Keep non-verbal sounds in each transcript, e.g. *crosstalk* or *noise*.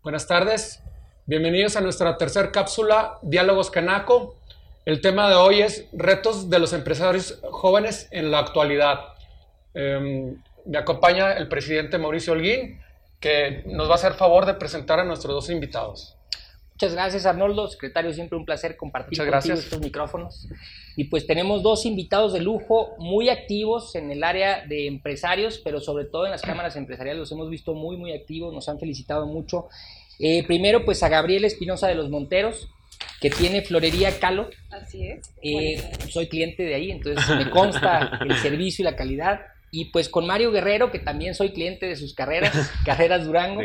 Buenas tardes. Bienvenidos a nuestra tercera cápsula, Diálogos Canaco. El tema de hoy es retos de los empresarios jóvenes en la actualidad. Em, me acompaña el presidente Mauricio Holguín, que nos va a hacer favor de presentar a nuestros dos invitados. Muchas gracias Arnoldo, secretario, siempre un placer compartir contigo estos micrófonos. Y pues tenemos dos invitados de lujo muy activos en el área de empresarios, pero sobre todo en las cámaras empresariales los hemos visto muy, muy activos, nos han felicitado mucho. Eh, primero pues a Gabriel Espinosa de los Monteros, que tiene Florería Calo. Así es. Eh, soy cliente de ahí, entonces me consta el servicio y la calidad. Y pues con Mario Guerrero, que también soy cliente de sus carreras, *laughs* Carreras Durango.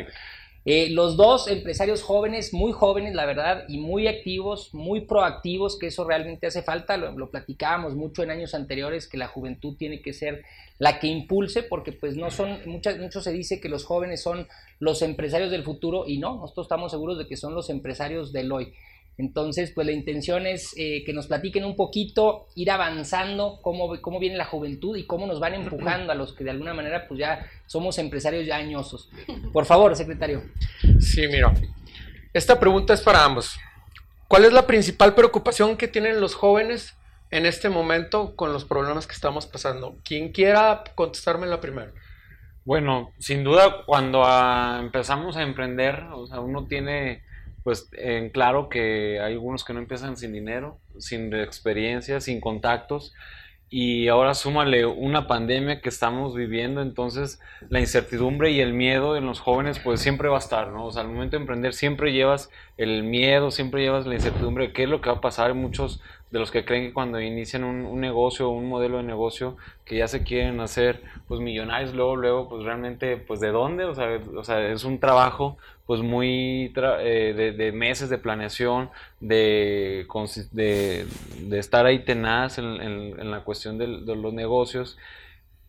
Eh, los dos empresarios jóvenes, muy jóvenes, la verdad, y muy activos, muy proactivos, que eso realmente hace falta. Lo, platicábamos mucho en años anteriores, que la juventud tiene que ser la que impulse, porque pues no son, muchas, mucho se dice que los jóvenes son los empresarios del futuro, y no, nosotros estamos seguros de que son los empresarios del hoy. Entonces, pues la intención es eh, que nos platiquen un poquito, ir avanzando, cómo, cómo viene la juventud y cómo nos van empujando a los que de alguna manera pues ya somos empresarios ya añosos. Por favor, secretario. Sí, mira, esta pregunta es para ambos. ¿Cuál es la principal preocupación que tienen los jóvenes en este momento con los problemas que estamos pasando? Quien quiera contestarme la primera. Bueno, sin duda cuando ah, empezamos a emprender, o sea, uno tiene pues claro que hay algunos que no empiezan sin dinero, sin experiencia, sin contactos. Y ahora súmale una pandemia que estamos viviendo, entonces la incertidumbre y el miedo en los jóvenes pues siempre va a estar, ¿no? O sea, al momento de emprender siempre llevas el miedo, siempre llevas la incertidumbre de qué es lo que va a pasar. Muchos de los que creen que cuando inician un, negocio o un modelo de negocio que ya se quieren hacer pues millonarios, luego, luego pues realmente pues de dónde, o sea, o sea es un trabajo pues muy eh, de, meses de planeación, de, de, estar ahí tenaz en, la cuestión de, los negocios.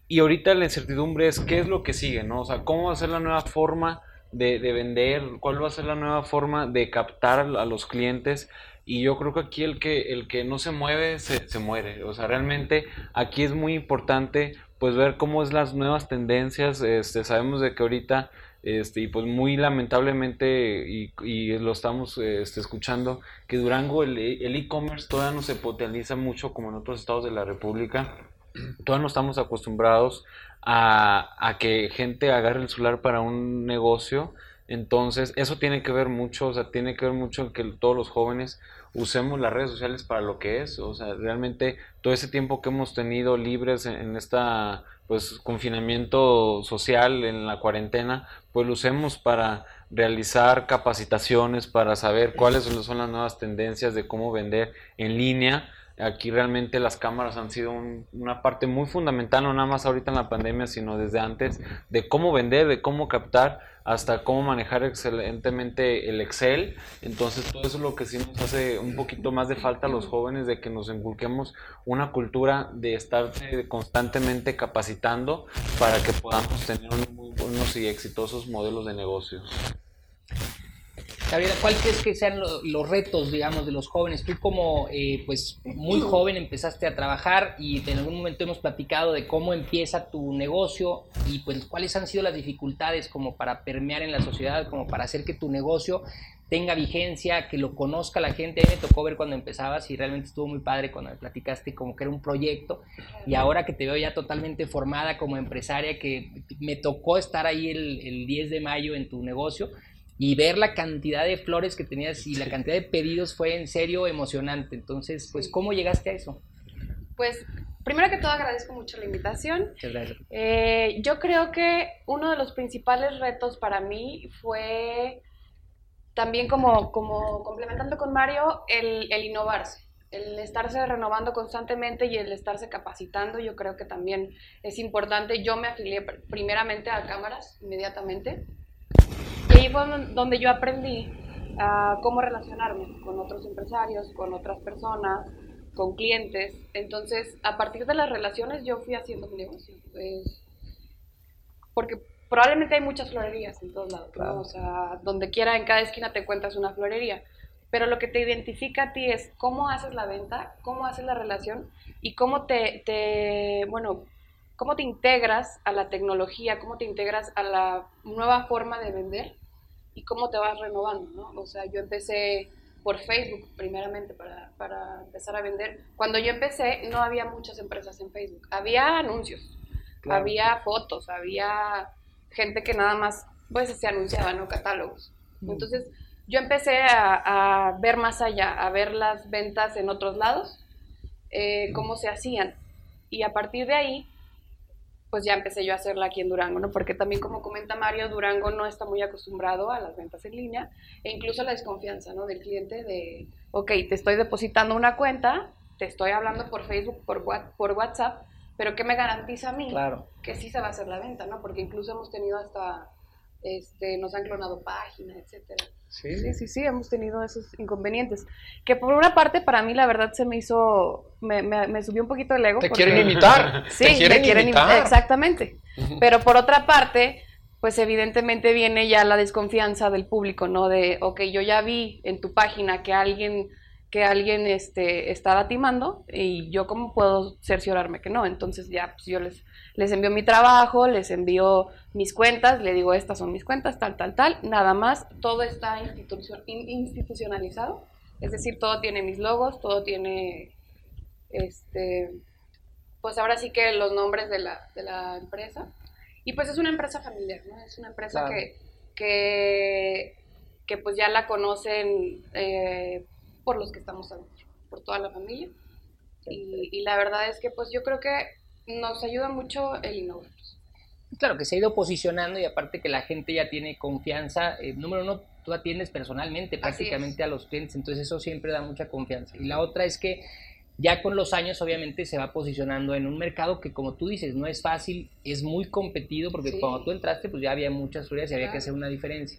Y ahorita la incertidumbre es qué es lo que sigue, ¿no? O sea, cómo va a ser la nueva forma de, vender, cuál va a ser la nueva forma de captar a los clientes. Y yo creo que aquí el que, el que no se mueve, se, se muere. O sea, realmente aquí es muy importante pues ver cómo es las nuevas tendencias. Este, sabemos de que ahorita este, y pues muy lamentablemente, y, lo estamos este, escuchando, que Durango el e-commerce todavía no se potencializa mucho como en otros estados de la República. Todavía no estamos acostumbrados a, a que gente agarre el celular para un negocio. Entonces, eso tiene que ver mucho, o sea, tiene que ver mucho en que todos los jóvenes usemos las redes sociales para lo que es, o sea, realmente todo ese tiempo que hemos tenido libres en, en esta pues confinamiento social en la cuarentena, pues lo usemos para realizar capacitaciones, para saber cuáles son las nuevas tendencias de cómo vender en línea. Aquí realmente las cámaras han sido una parte muy fundamental, no nada más ahorita en la pandemia, sino desde antes, de cómo vender, de cómo captar hasta cómo manejar excelentemente el Excel. Entonces, todo eso es lo que sí nos hace un poquito más de falta a los jóvenes, de que nos inculquemos una cultura de estar constantemente capacitando para que podamos tener unos y exitosos modelos de negocios. Gabriela, ¿cuál crees que sean los retos, digamos, de los jóvenes? Tú como, eh, pues, muy joven empezaste a trabajar y en algún momento hemos platicado de cómo empieza tu negocio y, pues, cuáles han sido las dificultades como para permear en la sociedad, como para hacer que tu negocio tenga vigencia, que lo conozca la gente. A mí me tocó ver cuando empezabas y realmente estuvo muy padre cuando me platicaste como que era un proyecto y ahora que te veo ya totalmente formada como empresaria, que me tocó estar ahí el, el 10 de mayo en tu negocio, y ver la cantidad de flores que tenías y la cantidad de pedidos fue en serio emocionante. Entonces, pues, ¿cómo llegaste a eso? Pues, primero que todo agradezco mucho la invitación. Muchas gracias. Eh, yo creo que uno de los principales retos para mí fue también como, como complementando con Mario, el, el innovarse el estarse renovando constantemente y el estarse capacitando, yo creo que también es importante. Yo me afilié primeramente a cámaras inmediatamente ahí fue donde yo aprendí a cómo relacionarme con otros empresarios, con otras personas, con clientes. Entonces, a partir de las relaciones yo fui haciendo mi negocio. Pues, porque probablemente hay muchas florerías en todos lados, O sea, donde quiera, en cada esquina te encuentras una florería. Pero lo que te identifica a ti es cómo haces la venta, cómo haces la relación y cómo te, te bueno, cómo te integras a la tecnología, cómo te integras a la nueva forma de vender y cómo te vas renovando, ¿no? O sea, yo empecé por Facebook primeramente para, para, empezar a vender. Cuando yo empecé no había muchas empresas en Facebook, había anuncios, había fotos, había gente que nada más pues se anunciaba, ¿no? Catálogos. Mm. Entonces yo empecé a, a, ver más allá, a ver las ventas en otros lados, eh, cómo se hacían. Y a partir de ahí pues ya empecé yo a hacerla aquí en Durango, ¿no? Porque también como comenta Mario, Durango no está muy acostumbrado a las ventas en línea e incluso la desconfianza, ¿no? Del cliente de, ok, te estoy depositando una cuenta, te estoy hablando por Facebook, por, por WhatsApp, pero ¿qué me garantiza a mí claro. que sí se va a hacer la venta, ¿no? Porque incluso hemos tenido hasta, este, nos han clonado páginas, etcétera. Sí. sí, sí, sí, hemos tenido esos inconvenientes. Que por una parte, para mí, la verdad, se me hizo, me, me, subió un poquito el ego. Te quieren *laughs* imitar. Sí, te quieren, imitar. Exactamente. Pero por otra parte, pues evidentemente viene ya la desconfianza del público, ¿no? De, ok, yo ya vi en tu página que alguien que alguien este, estaba timando y yo cómo puedo cerciorarme que no. Entonces ya pues yo les, les envío mi trabajo, les envío mis cuentas, le digo estas son mis cuentas, tal, tal, tal. Nada más, todo está institucionalizado. Es decir, todo tiene mis logos, todo tiene, este, pues ahora sí que los nombres de la, de la empresa. Y pues es una empresa familiar, ¿no? Es una empresa que, que, que, pues ya la conocen eh, por los que estamos adentro, por toda la familia. Y, la verdad es que pues yo creo que nos ayuda mucho el innovar. Claro, que se ha ido posicionando y aparte que la gente ya tiene confianza. Eh, número uno, tú atiendes personalmente prácticamente a los clientes, entonces eso siempre da mucha confianza. Y la otra es que ya con los años obviamente se va posicionando en un mercado que como tú dices no es fácil, es muy competido porque cuando tú entraste pues ya había muchas flores y había que hacer una diferencia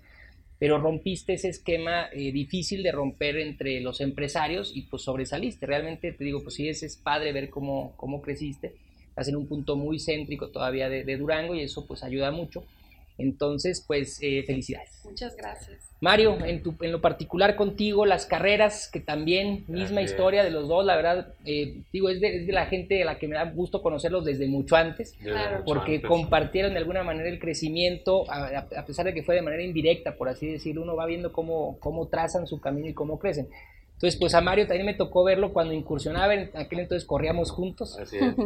pero rompiste ese esquema eh, difícil de romper entre los empresarios y pues sobresaliste. Realmente te digo, pues sí, es, es padre ver cómo, cómo creciste. Estás en un punto muy céntrico todavía de, de Durango y eso pues ayuda mucho. Entonces, pues eh, felicidades. Muchas gracias. Mario, en, tu, en lo particular contigo, las carreras, que también, misma historia de los dos, la verdad, eh, digo, es de, la gente a la que me da gusto conocerlos desde mucho antes, porque compartieron de alguna manera el crecimiento, a, pesar de que fue de manera indirecta, por así decirlo, uno va viendo cómo, cómo trazan su camino y cómo crecen. Entonces, pues a Mario también me tocó verlo cuando incursionaba, en aquel entonces corríamos juntos.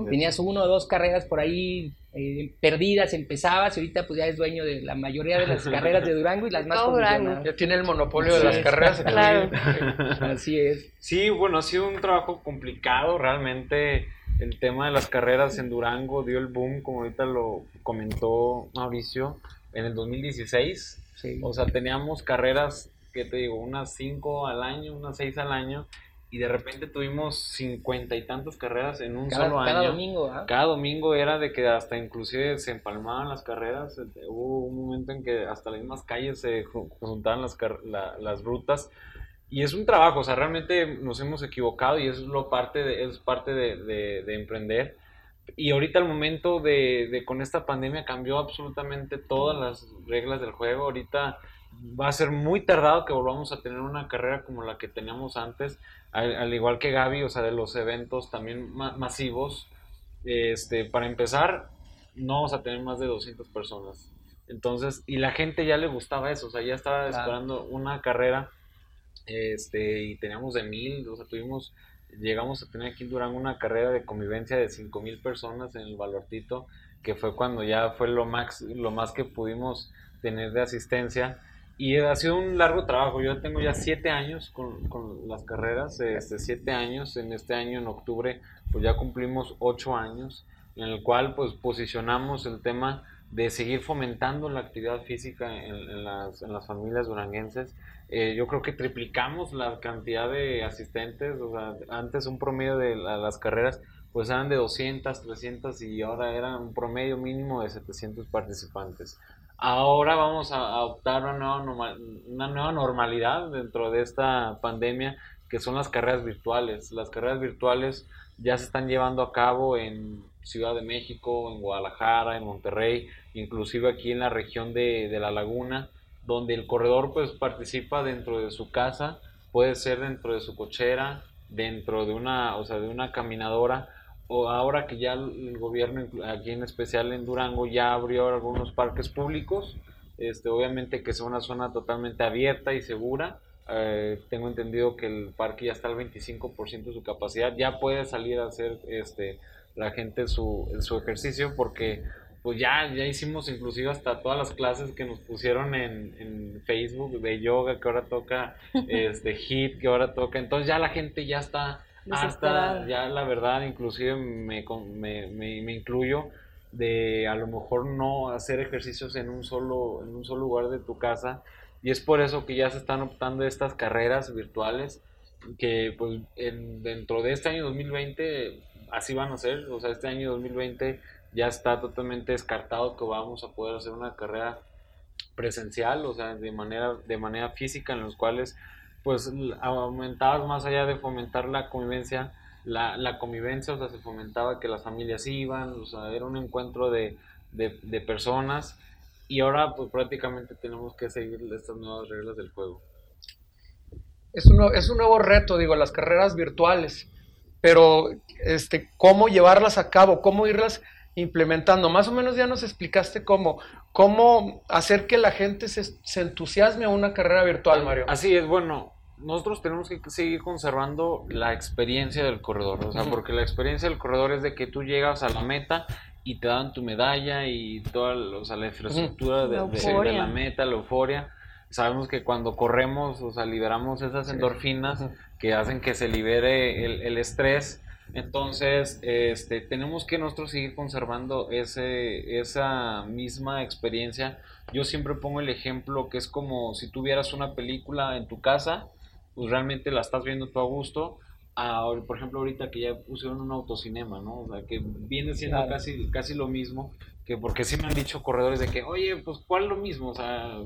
Tenías uno o dos carreras por ahí eh, perdidas, empezabas y ahorita pues ya es dueño de la mayoría de las carreras de Durango y las más Durango. Ya tiene el monopolio de las carreras. *laughs* Claro. Así es. Sí, bueno, ha sido un trabajo complicado, realmente el tema de las carreras en Durango dio el boom, como ahorita lo comentó Mauricio, en el 2016. O sea, teníamos carreras ¿qué te digo? Unas cinco al año, unas seis al año, y de repente tuvimos cincuenta y tantas carreras en un solo año. Cada domingo, ¿ah? Cada domingo era de que hasta inclusive se empalmaban las carreras. Este, hubo un momento en que hasta las mismas calles se juntaban las, las rutas. Y es un trabajo, o sea, realmente nos hemos equivocado y eso es, lo parte de, es parte de, de, de emprender. Y ahorita el momento de, de, con esta pandemia cambió absolutamente todas las reglas del juego. Ahorita va a ser muy tardado que volvamos a tener una carrera como la que teníamos antes, al, igual que Gaby, o sea, de los eventos también masivos. Este, para empezar, no vamos a tener más de 200 personas. Entonces, y la gente ya le gustaba eso, o sea, ya estaba esperando una carrera, este, y teníamos de mil, o sea, tuvimos, llegamos a tener aquí en Durango una carrera de convivencia de cinco mil personas en el Valortito, que fue cuando ya fue lo más, lo más que pudimos tener de asistencia y ha sido un largo trabajo. Yo tengo ya siete años con, con las carreras, este, siete años. En este año, en octubre, pues ya cumplimos ocho años, en el cual pues posicionamos el tema de seguir fomentando la actividad física en, las, en las, familias duranguenses. Eh, yo creo que triplicamos la cantidad de asistentes. O sea, antes un promedio de las carreras pues eran de 200, 300 y ahora era un promedio mínimo de 700 participantes. Ahora vamos a optar una nueva, una nueva normalidad dentro de esta pandemia, que son las carreras virtuales. Las carreras virtuales ya se están llevando a cabo en Ciudad de México, en Guadalajara, en Monterrey, inclusive aquí en la región de, de, La Laguna, donde el corredor pues participa dentro de su casa, puede ser dentro de su cochera, dentro de una, o sea, de una caminadora, o ahora que ya el gobierno, aquí en especial en Durango, ya abrió algunos parques públicos, este, obviamente que sea una zona totalmente abierta y segura. Eh, tengo entendido que el parque ya está al 25% de su capacidad, ya puede salir a hacer este, la gente su, su ejercicio porque pues ya, ya hicimos inclusive hasta todas las clases que nos pusieron en, en Facebook de yoga que ahora toca, *laughs* este hit que ahora toca, entonces ya la gente ya está hasta, ya la verdad inclusive me, me, me, me incluyo, de a lo mejor no hacer ejercicios en un solo, en un solo lugar de tu casa. Y es por eso que ya se están optando estas carreras virtuales que pues dentro de este año 2020 así van a ser. O sea, este año 2020 ya está totalmente descartado que vamos a poder hacer una carrera presencial, o sea, de manera, de manera física, en los cuales pues aumentabas más allá de fomentar la convivencia, la, la, convivencia, o sea, se fomentaba que las familias iban, o sea, era un encuentro de, de, personas y ahora pues prácticamente tenemos que seguir estas nuevas reglas del juego. Es un, es un nuevo reto, digo, las carreras virtuales, pero este, cómo llevarlas a cabo, cómo irlas implementando. Más o menos ya nos explicaste cómo, cómo hacer que la gente se, se entusiasme a una carrera virtual, Mario. Así es, bueno, nosotros tenemos que seguir conservando la experiencia del corredor, o sea, porque la experiencia del corredor es de que tú llegas a la meta y te dan tu medalla y toda o sea, la infraestructura de, la meta, la euforia. Sabemos que cuando corremos, o sea, liberamos esas endorfinas que hacen que se libere el, el estrés. Entonces, este, tenemos que nosotros seguir conservando ese, esa misma experiencia. Yo siempre pongo el ejemplo que es como si tuvieras una película en tu casa pues realmente la estás viendo tú a gusto. por ejemplo, ahorita que ya pusieron un autocinema, ¿no? O sea, que viene siendo casi, casi lo mismo, que porque sí me han dicho corredores de que, oye, pues ¿cuál es lo mismo? O sea,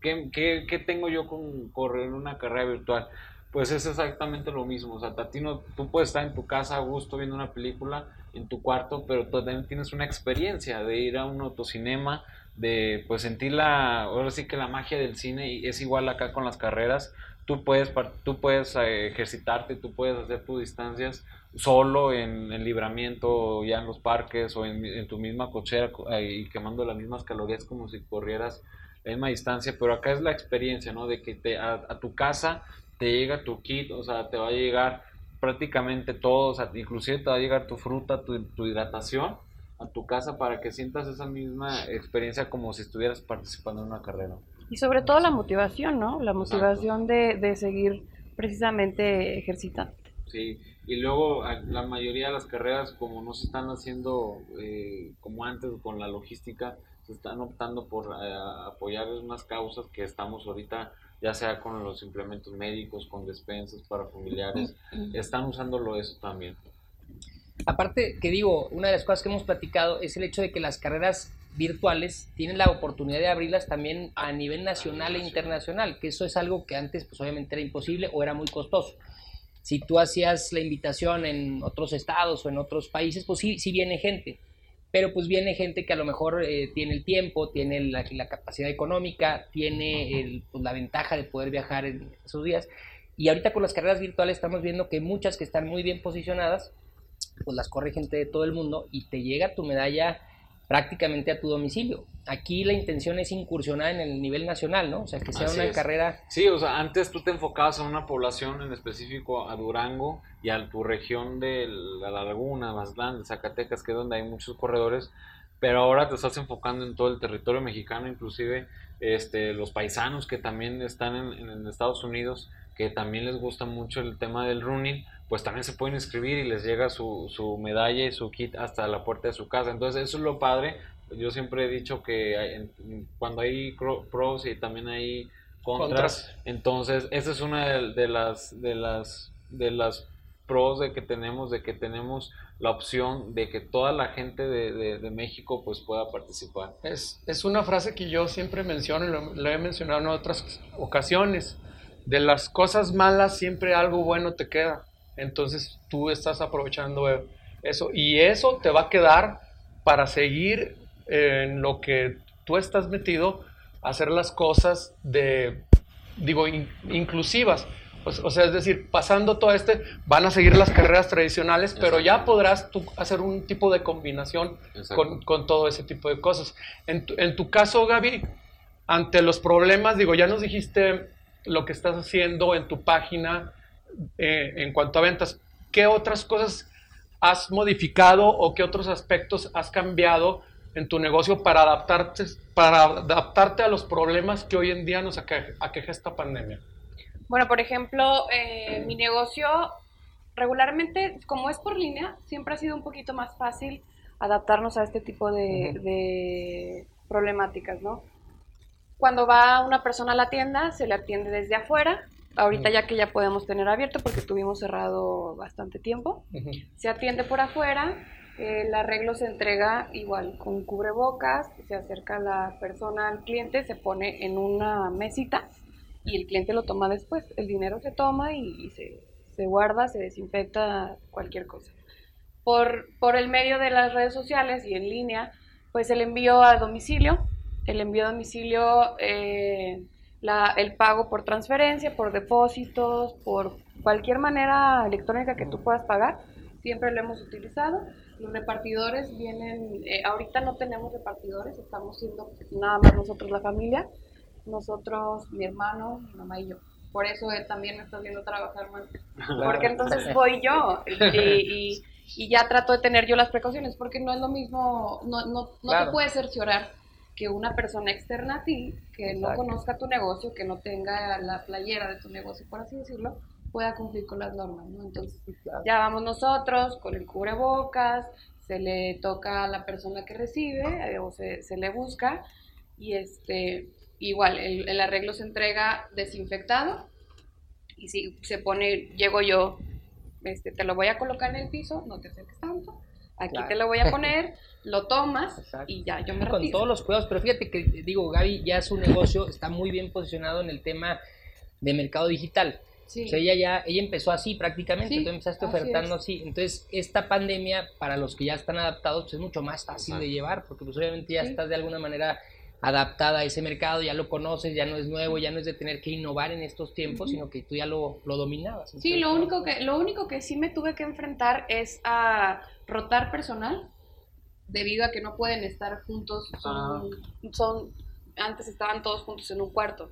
¿qué, qué, qué tengo yo con correr una carrera virtual? Pues es exactamente lo mismo, o sea, Tatino, tú puedes estar en tu casa a gusto viendo una película en tu cuarto, pero tú también tienes una experiencia de ir a un autocinema, de pues sentir la, ahora sí que la magia del cine y es igual acá con las carreras, tú puedes, tú puedes eh, ejercitarte, tú puedes hacer tus distancias solo en, el libramiento, ya en los parques o en, tu misma cochera y quemando las mismas calorías como si corrieras la misma distancia, pero acá es la experiencia, ¿no? De que te, a, tu casa te llega tu kit, o sea, te va a llegar prácticamente todo, o sea, inclusive te va a llegar tu fruta, tu, tu hidratación a tu casa para que sientas esa misma experiencia como si estuvieras participando en una carrera. Y sobre todo la motivación, ¿no? La motivación de, de, seguir precisamente ejercitando. Sí, y luego la mayoría de las carreras, como no se están haciendo eh, como antes con la logística, se están optando por eh, apoyar unas causas que estamos ahorita, ya sea con los implementos médicos, con despensas para familiares, están usándolo eso también. Aparte, que digo, una de las cosas que hemos platicado es el hecho de que las carreras virtuales tienen la oportunidad de abrirlas también a nivel nacional e internacional, que eso es algo que antes pues obviamente era imposible o era muy costoso. Si tú hacías la invitación en otros estados o en otros países, pues sí, sí viene gente, pero pues viene gente que a lo mejor eh, tiene el tiempo, tiene la, capacidad económica, tiene pues, la ventaja de poder viajar en esos días. Y ahorita con las carreras virtuales estamos viendo que muchas que están muy bien posicionadas, pues las corre gente de todo el mundo y te llega tu medalla prácticamente a tu domicilio. Aquí la intención es incursionar en el nivel nacional, ¿no? O sea, que sea una carrera... Sí, o sea, antes tú te enfocabas en una población en específico, a Durango y a tu región de la Laguna, Mazatlán, Zacatecas, que es donde hay muchos corredores, pero ahora te estás enfocando en todo el territorio mexicano, inclusive este, los paisanos que también están en, en Estados Unidos, que también les gusta mucho el tema del running, pues también se pueden inscribir y les llega su, su medalla y su kit hasta la puerta de su casa. Entonces eso es lo padre. Yo siempre he dicho que cuando hay pros y también hay contras, entonces esa es una de, las de las de las pros de que tenemos, de que tenemos la opción de que toda la gente de, de, México pues pueda participar. Es, es, una frase que yo siempre menciono y lo, lo, he mencionado en otras ocasiones. De las cosas malas siempre algo bueno te queda. Entonces tú estás aprovechando eso y eso te va a quedar para seguir en lo que tú estás metido, hacer las cosas de, digo, inclusivas. O, sea, es decir, pasando todo este, van a seguir las carreras tradicionales, pero ya podrás tú hacer un tipo de combinación con, con, todo ese tipo de cosas. En tu, en tu caso, Gaby, ante los problemas, digo, ya nos dijiste lo que estás haciendo en tu página eh, en cuanto a ventas. ¿Qué otras cosas has modificado o qué otros aspectos has cambiado en tu negocio para adaptarte, para adaptarte a los problemas que hoy en día nos aqueja, esta pandemia? Bueno, por ejemplo, eh, mi negocio regularmente, como es por línea, siempre ha sido un poquito más fácil adaptarnos a este tipo de, de problemáticas, ¿no? Cuando va una persona a la tienda, se le atiende desde afuera, ahorita ya que ya podemos tener abierto porque tuvimos cerrado bastante tiempo. Se atiende por afuera, el arreglo se entrega igual con cubrebocas, se acerca la persona al cliente, se pone en una mesita y el cliente lo toma después. El dinero se toma y, se, se, guarda, se desinfecta cualquier cosa. Por, por el medio de las redes sociales y en línea, pues el envío a domicilio, el envío a domicilio... Eh, el pago por transferencia, por depósitos, por cualquier manera electrónica que tú puedas pagar, siempre lo hemos utilizado. Los repartidores vienen, eh, ahorita no tenemos repartidores, estamos siendo nada más nosotros la familia, nosotros, mi hermano, mi mamá y yo. Por eso él también me está viendo trabajar más. *laughs* Porque entonces voy yo y, y, ya trato de tener yo las precauciones, porque no es lo mismo, no, no, no te puedes cerciorar que una persona externa a ti, que no conozca tu negocio, que no tenga la playera de tu negocio, por así decirlo, pueda cumplir con las normas, ¿no? Entonces, ya vamos nosotros con el cubrebocas, se le toca a la persona que recibe eh, o se, se, le busca y este, igual, el, el, arreglo se entrega desinfectado y si se pone, llego yo, este, te lo voy a colocar en el piso, no te acerques tanto, aquí te lo voy a poner, *laughs* lo tomas y ya, yo me Con todos los cuidados, pero fíjate que, digo, Gaby ya su negocio está muy bien posicionado en el tema de mercado digital. O sea, ella ya, ella empezó así prácticamente, tú empezaste ofertando así, Entonces, esta pandemia, para los que ya están adaptados, pues es mucho más fácil de llevar, porque pues obviamente ya estás de alguna manera adaptada a ese mercado, ya lo conoces, ya no es nuevo, ya no es de tener que innovar en estos tiempos, sino que tú ya lo, lo dominabas. sí, lo único, que, lo único que sí me tuve que enfrentar es a rotar personal, debido a que no pueden estar juntos, son, son, antes estaban todos juntos en un cuarto,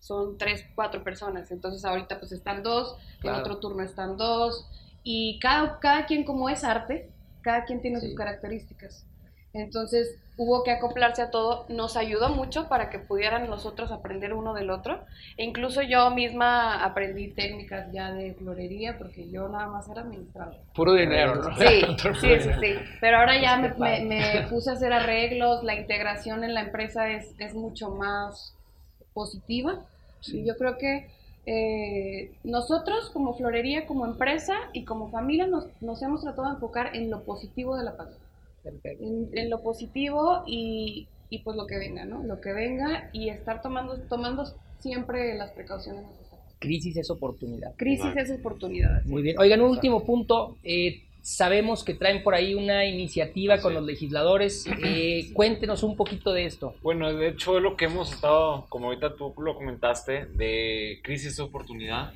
son tres, cuatro personas, entonces ahorita pues están dos, en otro turno están dos, y cada, cada quien como es arte, cada quien tiene sus características. Entonces hubo que acoplarse a todo, nos ayudó mucho para que pudieran nosotros aprender uno del otro. E incluso yo misma aprendí técnicas ya de florería porque yo nada más era administradora. Puro dinero, ¿no? Sí, *laughs* sí, sí, sí. Pero ahora ya me, me, puse a hacer arreglos, la integración en la empresa es, es mucho más positiva. Y yo creo que eh, nosotros como florería, como empresa y como familia nos, nos hemos tratado de enfocar en lo positivo de la en, lo positivo y, y, pues lo que venga, ¿no? Lo que venga y estar tomando, tomando siempre las precauciones necesarias. Crisis es oportunidad. Crisis es oportunidad. Muy bien. Oigan, un último punto. Eh, sabemos que traen por ahí una iniciativa con los legisladores. *clears throat* Eh, cuéntenos un poquito de esto. Bueno, de hecho es lo que hemos estado, como ahorita tú lo comentaste, de crisis es oportunidad.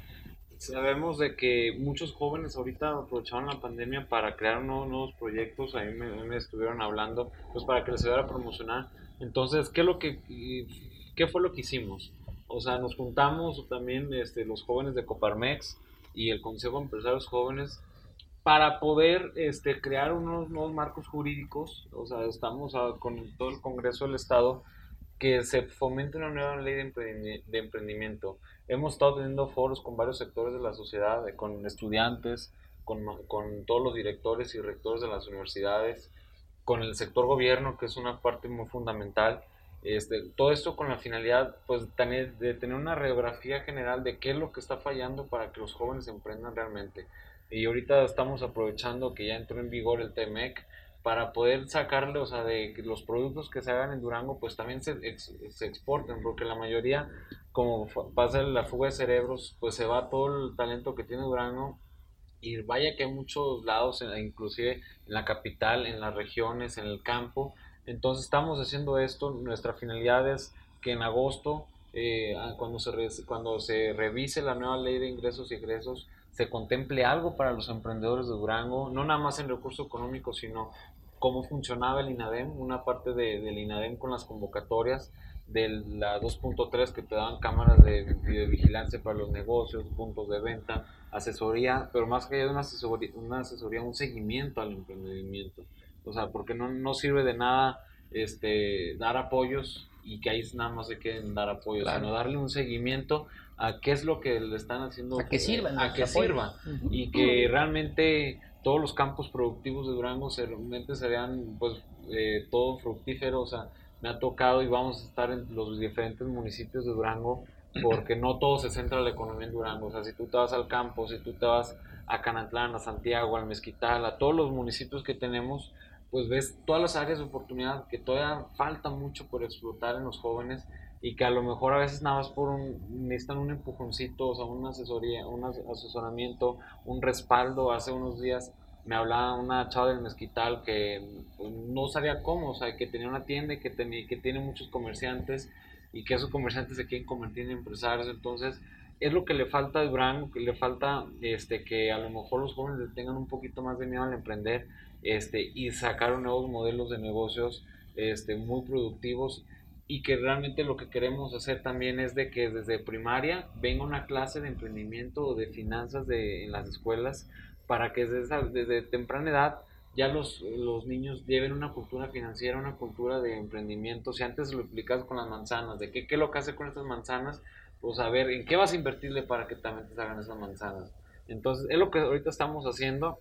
Sabemos de que muchos jóvenes ahorita aprovecharon la pandemia para crear nuevos, proyectos, ahí me, me, estuvieron hablando, pues para que les ayudara a promocionar. Entonces, ¿qué, es lo que, ¿qué fue lo que hicimos? O sea, nos juntamos también este, los jóvenes de Coparmex y el Consejo de Empresarios Jóvenes para poder este, crear unos nuevos marcos jurídicos. O sea, estamos con todo el Congreso del Estado que se fomente una nueva ley de, emprendimiento. Hemos estado teniendo foros con varios sectores de la sociedad, con estudiantes, con, con, todos los directores y rectores de las universidades, con el sector gobierno, que es una parte muy fundamental. Este, todo esto con la finalidad pues, de tener una radiografía general de qué es lo que está fallando para que los jóvenes emprendan realmente. Y ahorita estamos aprovechando que ya entró en vigor el TEMEC, para poder sacarle, o sea, de los productos que se hagan en Durango, pues también se, se exporten, porque la mayoría, como pasa la fuga de cerebros, pues se va todo el talento que tiene Durango y vaya que hay muchos lados, inclusive en la capital, en las regiones, en el campo. Entonces estamos haciendo esto, nuestra finalidad es que en agosto, eh, cuando, se cuando se revise la nueva ley de ingresos y egresos, se contemple algo para los emprendedores de Durango, no nada más en recurso económico, sino cómo funcionaba el INADEM, una parte de, del INADEM con las convocatorias, de la 2.3 que te daban cámaras de videovigilancia para los negocios, puntos de venta, asesoría, pero más que una asesoría, una asesoría, un seguimiento al emprendimiento. O sea, porque no, no sirve de nada este, dar apoyos y que ahí nada más se queden dar apoyos, sino darle un seguimiento a qué es lo que le están haciendo. A que sirvan. A que sirva. Y que realmente todos los campos productivos de Durango realmente serían pues eh, todo fructífero. O sea, me ha tocado y vamos a estar en los diferentes municipios de Durango porque no todo se centra en la economía en Durango. O sea, si tú te vas al campo, si tú te vas a Canatlán, a Santiago, al Mezquital, a todos los municipios que tenemos, pues ves todas las áreas de oportunidad que todavía falta mucho por explotar en los jóvenes y que a lo mejor a veces nada más por un, necesitan un empujoncito, o sea, una asesoría, un asesoramiento, un respaldo. Hace unos días me hablaba una chava del mezquital que pues, no sabía cómo, o sea, que tenía una tienda y que, tenía, que tiene muchos comerciantes y que esos comerciantes se quieren convertir en empresarios. Entonces, es lo que le falta a Durango, que le falta este, que a lo mejor los jóvenes tengan un poquito más de miedo al emprender este, y sacar nuevos modelos de negocios este, muy productivos y que realmente lo que queremos hacer también es de que desde primaria venga una clase de emprendimiento o de finanzas de, en las escuelas para que desde, desde temprana edad ya los, los, niños lleven una cultura financiera, una cultura de emprendimiento. Si antes lo explicas con las manzanas, de qué, qué es lo que hace con estas manzanas, pues a ver, ¿en qué vas a invertirle para que también te salgan esas manzanas? Entonces, es lo que ahorita estamos haciendo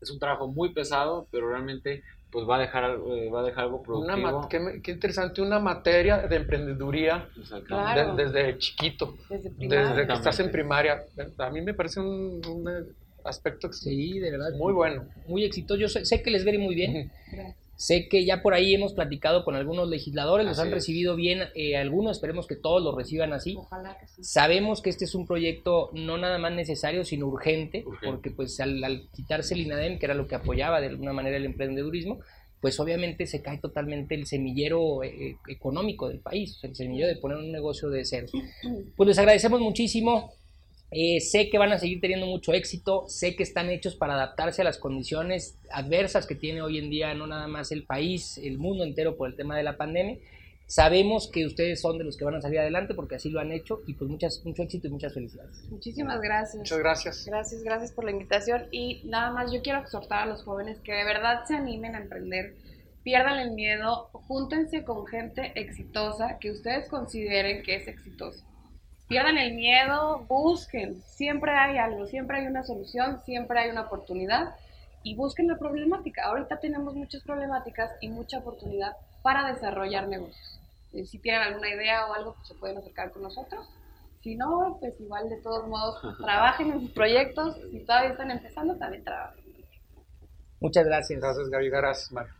es un trabajo muy pesado, pero realmente pues va a dejar, eh, va a dejar algo productivo. qué, qué, interesante, una materia de emprendeduría desde chiquito, desde, que estás en primaria. A mí me parece un, aspecto sí, de verdad, muy bueno. Muy exitoso. Yo sé, sé que les veré muy bien. Sé que ya por ahí hemos platicado con algunos legisladores, los han recibido bien, eh, algunos esperemos que todos los reciban así. Ojalá que sí. Sabemos que este es un proyecto no nada más necesario, sino urgente, porque pues al, quitarse el INADEM, que era lo que apoyaba de alguna manera el emprendedurismo, pues obviamente se cae totalmente el semillero eh, económico del país, el semillero de poner un negocio de cero. Pues les agradecemos muchísimo eh, sé que van a seguir teniendo mucho éxito, sé que están hechos para adaptarse a las condiciones adversas que tiene hoy en día no nada más el país, el mundo entero por el tema de la pandemia. Sabemos que ustedes son de los que van a salir adelante porque así lo han hecho y pues muchas, mucho éxito y muchas felicidades. Muchísimas gracias. Muchas gracias. Gracias, gracias por la invitación y nada más yo quiero exhortar a los jóvenes que de verdad se animen a emprender, pierdan el miedo, júntense con gente exitosa que ustedes consideren que es exitosa pierdan el miedo, busquen, siempre hay algo, siempre hay una solución, siempre hay una oportunidad y busquen la problemática. Ahorita tenemos muchas problemáticas y mucha oportunidad para desarrollar negocios. Eh, si tienen alguna idea o algo, pues se pueden acercar con nosotros. Si no, pues igual de todos modos trabajen en sus proyectos. Si todavía están empezando, también trabajen. Muchas gracias. Gracias, Gaby. Gracias, Mario.